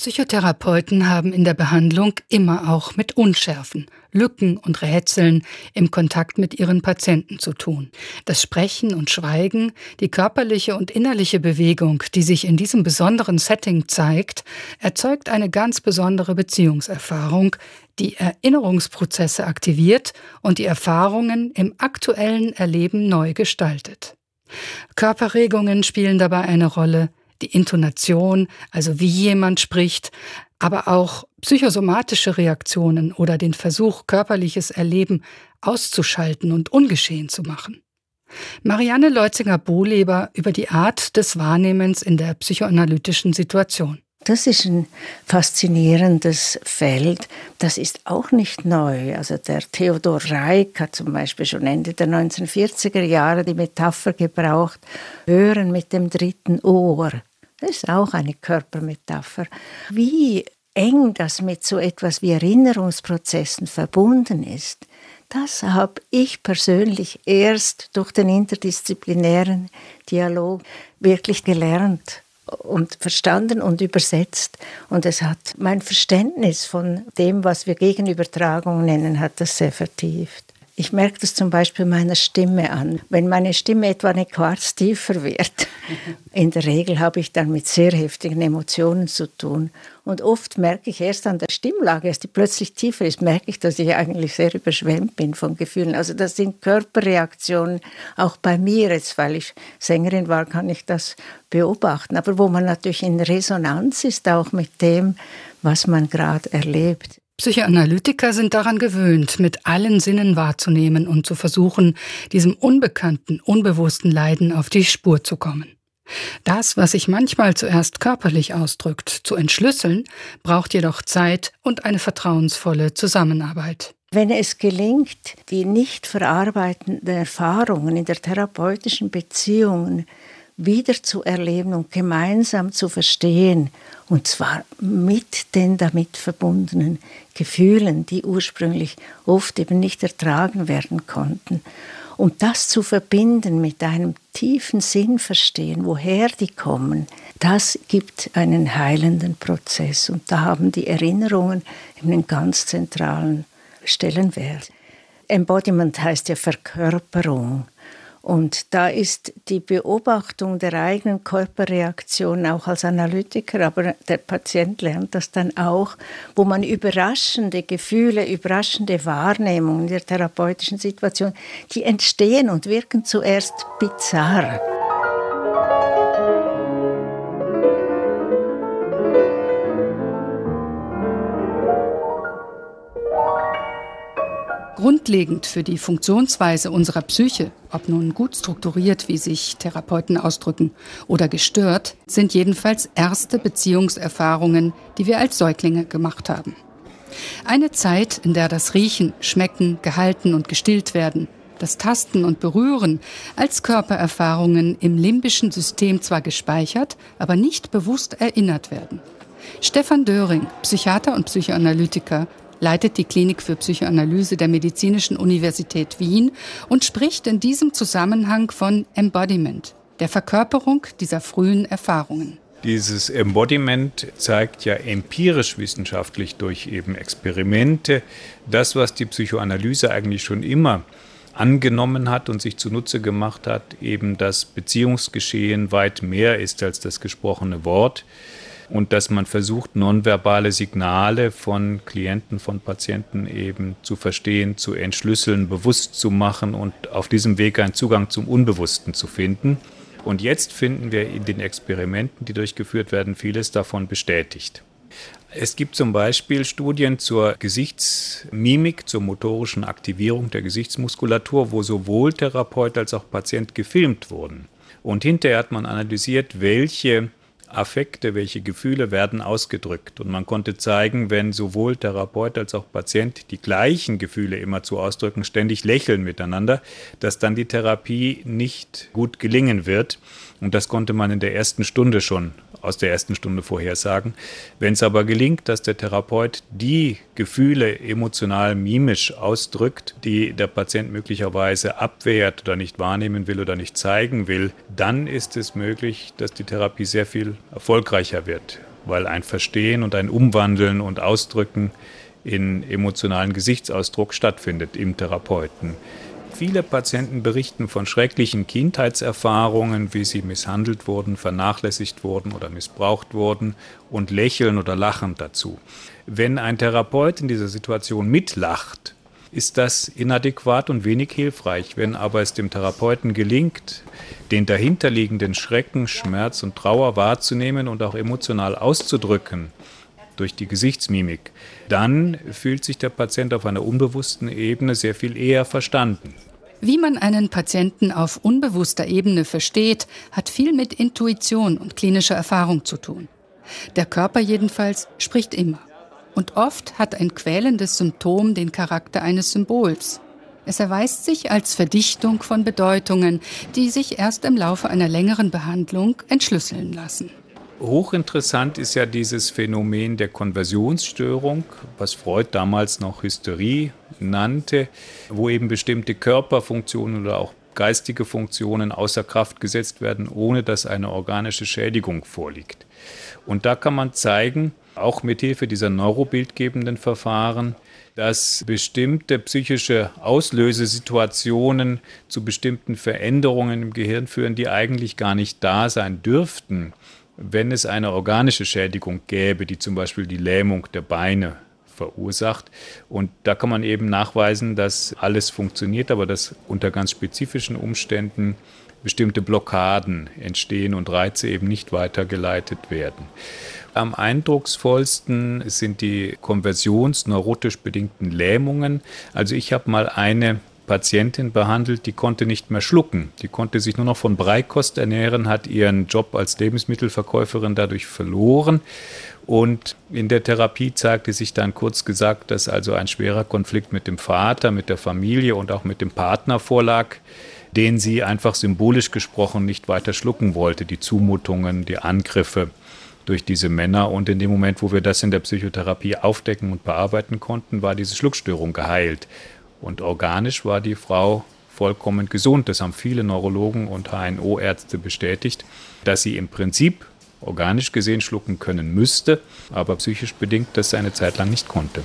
Psychotherapeuten haben in der Behandlung immer auch mit Unschärfen, Lücken und Rätseln im Kontakt mit ihren Patienten zu tun. Das Sprechen und Schweigen, die körperliche und innerliche Bewegung, die sich in diesem besonderen Setting zeigt, erzeugt eine ganz besondere Beziehungserfahrung, die Erinnerungsprozesse aktiviert und die Erfahrungen im aktuellen Erleben neu gestaltet. Körperregungen spielen dabei eine Rolle, die Intonation, also wie jemand spricht, aber auch psychosomatische Reaktionen oder den Versuch, körperliches Erleben auszuschalten und ungeschehen zu machen. Marianne Leutzinger-Bohleber über die Art des Wahrnehmens in der psychoanalytischen Situation. Das ist ein faszinierendes Feld. Das ist auch nicht neu. Also der Theodor Reik hat zum Beispiel schon Ende der 1940er Jahre die Metapher gebraucht, hören mit dem dritten Ohr. Das ist auch eine Körpermetapher. Wie eng das mit so etwas wie Erinnerungsprozessen verbunden ist, das habe ich persönlich erst durch den interdisziplinären Dialog wirklich gelernt und verstanden und übersetzt. Und es hat mein Verständnis von dem, was wir Gegenübertragung nennen, hat das sehr vertieft. Ich merke das zum Beispiel meiner Stimme an. Wenn meine Stimme etwa eine Quarz tiefer wird, in der Regel habe ich dann mit sehr heftigen Emotionen zu tun. Und oft merke ich erst an der Stimmlage, als die plötzlich tiefer ist, merke ich, dass ich eigentlich sehr überschwemmt bin von Gefühlen. Also das sind Körperreaktionen, auch bei mir jetzt, weil ich Sängerin war, kann ich das beobachten. Aber wo man natürlich in Resonanz ist, auch mit dem, was man gerade erlebt. Psychoanalytiker sind daran gewöhnt, mit allen Sinnen wahrzunehmen und zu versuchen, diesem unbekannten, unbewussten Leiden auf die Spur zu kommen. Das, was sich manchmal zuerst körperlich ausdrückt, zu entschlüsseln, braucht jedoch Zeit und eine vertrauensvolle Zusammenarbeit. Wenn es gelingt, die nicht verarbeitenden Erfahrungen in der therapeutischen Beziehung wieder zu erleben und gemeinsam zu verstehen, und zwar mit den damit verbundenen Gefühlen, die ursprünglich oft eben nicht ertragen werden konnten. Und das zu verbinden mit einem tiefen Sinnverstehen, woher die kommen, das gibt einen heilenden Prozess. Und da haben die Erinnerungen einen ganz zentralen Stellenwert. Embodiment heißt ja Verkörperung. Und da ist die Beobachtung der eigenen Körperreaktion auch als Analytiker, aber der Patient lernt das dann auch, wo man überraschende Gefühle, überraschende Wahrnehmungen in der therapeutischen Situation, die entstehen und wirken zuerst bizarr. Grundlegend für die Funktionsweise unserer Psyche, ob nun gut strukturiert, wie sich Therapeuten ausdrücken, oder gestört, sind jedenfalls erste Beziehungserfahrungen, die wir als Säuglinge gemacht haben. Eine Zeit, in der das Riechen, Schmecken, Gehalten und gestillt werden, das Tasten und Berühren als Körpererfahrungen im limbischen System zwar gespeichert, aber nicht bewusst erinnert werden. Stefan Döring, Psychiater und Psychoanalytiker, leitet die Klinik für Psychoanalyse der Medizinischen Universität Wien und spricht in diesem Zusammenhang von Embodiment, der Verkörperung dieser frühen Erfahrungen. Dieses Embodiment zeigt ja empirisch wissenschaftlich durch eben Experimente das, was die Psychoanalyse eigentlich schon immer angenommen hat und sich zunutze gemacht hat, eben das Beziehungsgeschehen weit mehr ist als das gesprochene Wort und dass man versucht, nonverbale Signale von Klienten, von Patienten eben zu verstehen, zu entschlüsseln, bewusst zu machen und auf diesem Weg einen Zugang zum Unbewussten zu finden. Und jetzt finden wir in den Experimenten, die durchgeführt werden, vieles davon bestätigt. Es gibt zum Beispiel Studien zur Gesichtsmimik, zur motorischen Aktivierung der Gesichtsmuskulatur, wo sowohl Therapeut als auch Patient gefilmt wurden. Und hinterher hat man analysiert, welche Affekte, welche Gefühle werden ausgedrückt. Und man konnte zeigen, wenn sowohl Therapeut als auch Patient die gleichen Gefühle immer zu ausdrücken, ständig lächeln miteinander, dass dann die Therapie nicht gut gelingen wird. Und das konnte man in der ersten Stunde schon aus der ersten Stunde vorhersagen. Wenn es aber gelingt, dass der Therapeut die Gefühle emotional mimisch ausdrückt, die der Patient möglicherweise abwehrt oder nicht wahrnehmen will oder nicht zeigen will, dann ist es möglich, dass die Therapie sehr viel erfolgreicher wird. weil ein Verstehen und ein Umwandeln und Ausdrücken in emotionalen Gesichtsausdruck stattfindet im Therapeuten. Viele Patienten berichten von schrecklichen Kindheitserfahrungen, wie sie misshandelt wurden, vernachlässigt wurden oder missbraucht wurden und lächeln oder lachen dazu. Wenn ein Therapeut in dieser Situation mitlacht, ist das inadäquat und wenig hilfreich. Wenn aber es dem Therapeuten gelingt, den dahinterliegenden Schrecken, Schmerz und Trauer wahrzunehmen und auch emotional auszudrücken durch die Gesichtsmimik, dann fühlt sich der Patient auf einer unbewussten Ebene sehr viel eher verstanden. Wie man einen Patienten auf unbewusster Ebene versteht, hat viel mit Intuition und klinischer Erfahrung zu tun. Der Körper jedenfalls spricht immer. Und oft hat ein quälendes Symptom den Charakter eines Symbols. Es erweist sich als Verdichtung von Bedeutungen, die sich erst im Laufe einer längeren Behandlung entschlüsseln lassen. Hochinteressant ist ja dieses Phänomen der Konversionsstörung, was Freud damals noch Hysterie nannte, wo eben bestimmte Körperfunktionen oder auch geistige Funktionen außer Kraft gesetzt werden, ohne dass eine organische Schädigung vorliegt. Und da kann man zeigen, auch mit Hilfe dieser neurobildgebenden Verfahren, dass bestimmte psychische Auslösesituationen zu bestimmten Veränderungen im Gehirn führen, die eigentlich gar nicht da sein dürften wenn es eine organische Schädigung gäbe, die zum Beispiel die Lähmung der Beine verursacht. Und da kann man eben nachweisen, dass alles funktioniert, aber dass unter ganz spezifischen Umständen bestimmte Blockaden entstehen und Reize eben nicht weitergeleitet werden. Am eindrucksvollsten sind die konversionsneurotisch bedingten Lähmungen. Also ich habe mal eine Patientin behandelt, die konnte nicht mehr schlucken. Die konnte sich nur noch von Breikost ernähren, hat ihren Job als Lebensmittelverkäuferin dadurch verloren. Und in der Therapie zeigte sich dann kurz gesagt, dass also ein schwerer Konflikt mit dem Vater, mit der Familie und auch mit dem Partner vorlag, den sie einfach symbolisch gesprochen nicht weiter schlucken wollte. Die Zumutungen, die Angriffe durch diese Männer. Und in dem Moment, wo wir das in der Psychotherapie aufdecken und bearbeiten konnten, war diese Schluckstörung geheilt. Und organisch war die Frau vollkommen gesund. Das haben viele Neurologen und HNO-Ärzte bestätigt, dass sie im Prinzip organisch gesehen schlucken können müsste, aber psychisch bedingt das eine Zeit lang nicht konnte.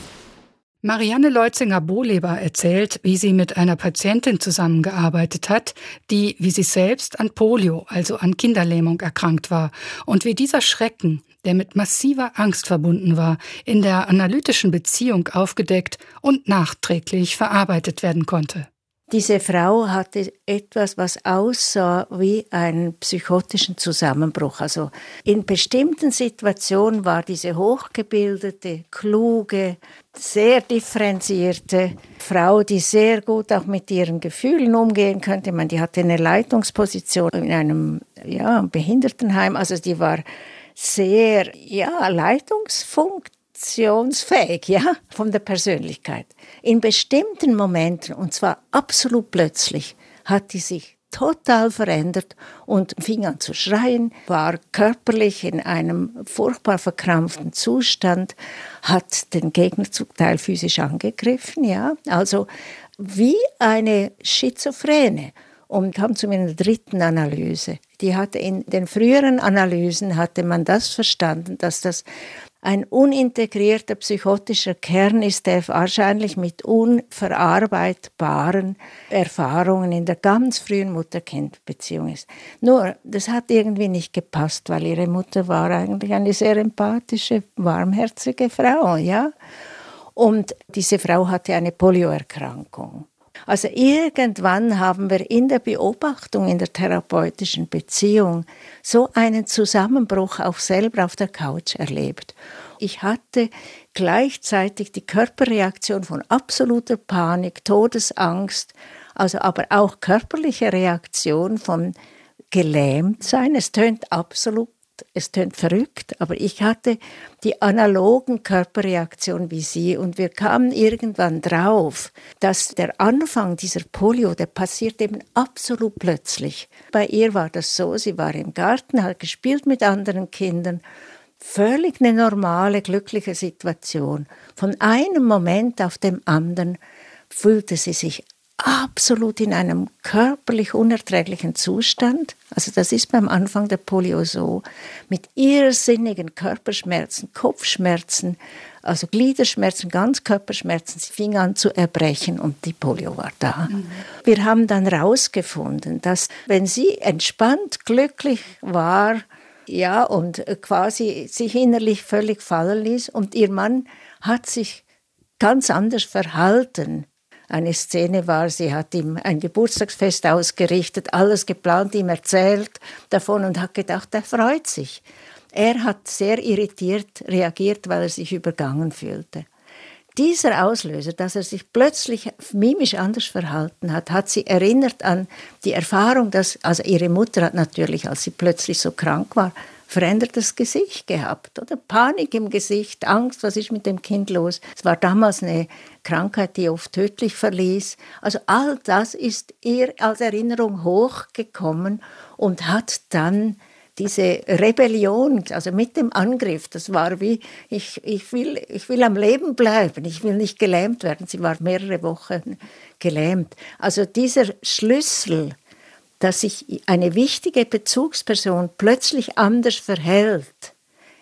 Marianne Leutzinger-Bohleber erzählt, wie sie mit einer Patientin zusammengearbeitet hat, die, wie sie selbst, an Polio, also an Kinderlähmung erkrankt war und wie dieser Schrecken, der mit massiver Angst verbunden war, in der analytischen Beziehung aufgedeckt und nachträglich verarbeitet werden konnte. Diese Frau hatte etwas, was aussah wie einen psychotischen Zusammenbruch. Also in bestimmten Situationen war diese hochgebildete, kluge, sehr differenzierte Frau, die sehr gut auch mit ihren Gefühlen umgehen könnte. Ich meine, die hatte eine Leitungsposition in einem ja, Behindertenheim. Also die war sehr ja, leitungsfunkt funktionsfähig, ja, von der Persönlichkeit. In bestimmten Momenten, und zwar absolut plötzlich, hat die sich total verändert und fing an zu schreien, war körperlich in einem furchtbar verkrampften Zustand, hat den Gegner zum Teil physisch angegriffen, ja, also wie eine Schizophrene und kam zu meiner dritten Analyse. Die hatte in den früheren Analysen hatte man das verstanden, dass das ein unintegrierter psychotischer Kern ist, der wahrscheinlich mit unverarbeitbaren Erfahrungen in der ganz frühen Mutter-Kind-Beziehung ist. Nur, das hat irgendwie nicht gepasst, weil ihre Mutter war eigentlich eine sehr empathische, warmherzige Frau, ja. Und diese Frau hatte eine Polioerkrankung. Also irgendwann haben wir in der Beobachtung, in der therapeutischen Beziehung so einen Zusammenbruch auch selber auf der Couch erlebt. Ich hatte gleichzeitig die Körperreaktion von absoluter Panik, Todesangst, also aber auch körperliche Reaktion von Gelähmtsein. Es tönt absolut es tönt verrückt, aber ich hatte die analogen Körperreaktionen wie Sie und wir kamen irgendwann drauf, dass der Anfang dieser Polio, der passiert eben absolut plötzlich. Bei ihr war das so, sie war im Garten, hat gespielt mit anderen Kindern, völlig eine normale, glückliche Situation. Von einem Moment auf den anderen fühlte sie sich absolut in einem körperlich unerträglichen Zustand. Also das ist beim Anfang der Polio so, mit irrsinnigen Körperschmerzen, Kopfschmerzen, also Gliederschmerzen, Ganzkörperschmerzen. Sie fing an zu erbrechen und die Polio war da. Mhm. Wir haben dann herausgefunden, dass wenn sie entspannt, glücklich war, ja, und quasi sich innerlich völlig fallen ließ und ihr Mann hat sich ganz anders verhalten eine Szene war, sie hat ihm ein Geburtstagsfest ausgerichtet, alles geplant, ihm erzählt davon und hat gedacht, er freut sich. Er hat sehr irritiert reagiert, weil er sich übergangen fühlte. Dieser Auslöser, dass er sich plötzlich mimisch anders verhalten hat, hat sie erinnert an die Erfahrung, dass, also ihre Mutter hat natürlich, als sie plötzlich so krank war, verändertes Gesicht gehabt, oder? Panik im Gesicht, Angst, was ist mit dem Kind los? Es war damals eine Krankheit, die oft tödlich verließ. Also all das ist ihr als Erinnerung hochgekommen und hat dann diese Rebellion, also mit dem Angriff, das war wie, ich, ich, will, ich will am Leben bleiben, ich will nicht gelähmt werden. Sie war mehrere Wochen gelähmt. Also dieser Schlüssel, dass sich eine wichtige Bezugsperson plötzlich anders verhält,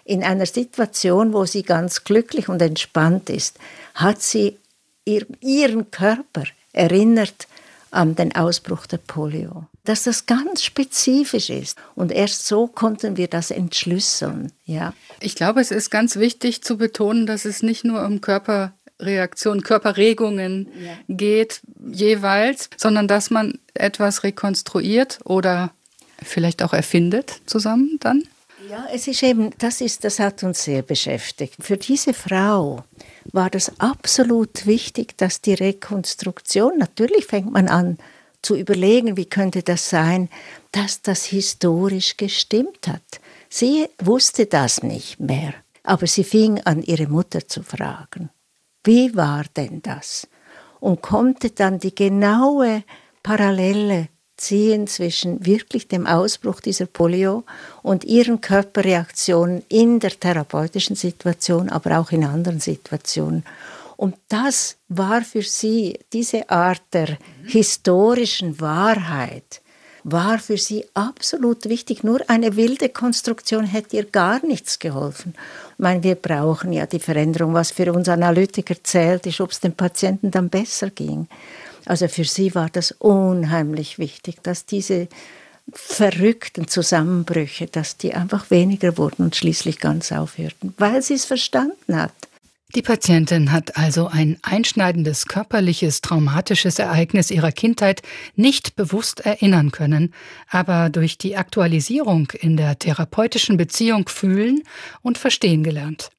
in einer Situation, wo sie ganz glücklich und entspannt ist, hat sie ihr, ihren Körper erinnert an den Ausbruch der Polio. Dass das ganz spezifisch ist. Und erst so konnten wir das entschlüsseln. Ja. Ich glaube, es ist ganz wichtig zu betonen, dass es nicht nur um Körper Reaktionen, Körperregungen ja. geht jeweils, sondern dass man etwas rekonstruiert oder vielleicht auch erfindet zusammen dann? Ja, es ist eben, das ist, das hat uns sehr beschäftigt. Für diese Frau war das absolut wichtig, dass die Rekonstruktion, natürlich fängt man an zu überlegen, wie könnte das sein, dass das historisch gestimmt hat. Sie wusste das nicht mehr, aber sie fing an, ihre Mutter zu fragen. Wie war denn das? Und konnte dann die genaue Parallele ziehen zwischen wirklich dem Ausbruch dieser Polio und ihren Körperreaktionen in der therapeutischen Situation, aber auch in anderen Situationen. Und das war für sie diese Art der historischen Wahrheit, war für sie absolut wichtig. Nur eine wilde Konstruktion hätte ihr gar nichts geholfen. Ich meine, wir brauchen ja die Veränderung. Was für uns Analytiker zählt, ist, ob es dem Patienten dann besser ging. Also für sie war das unheimlich wichtig, dass diese verrückten Zusammenbrüche, dass die einfach weniger wurden und schließlich ganz aufhörten, weil sie es verstanden hat. Die Patientin hat also ein einschneidendes körperliches, traumatisches Ereignis ihrer Kindheit nicht bewusst erinnern können, aber durch die Aktualisierung in der therapeutischen Beziehung fühlen und verstehen gelernt.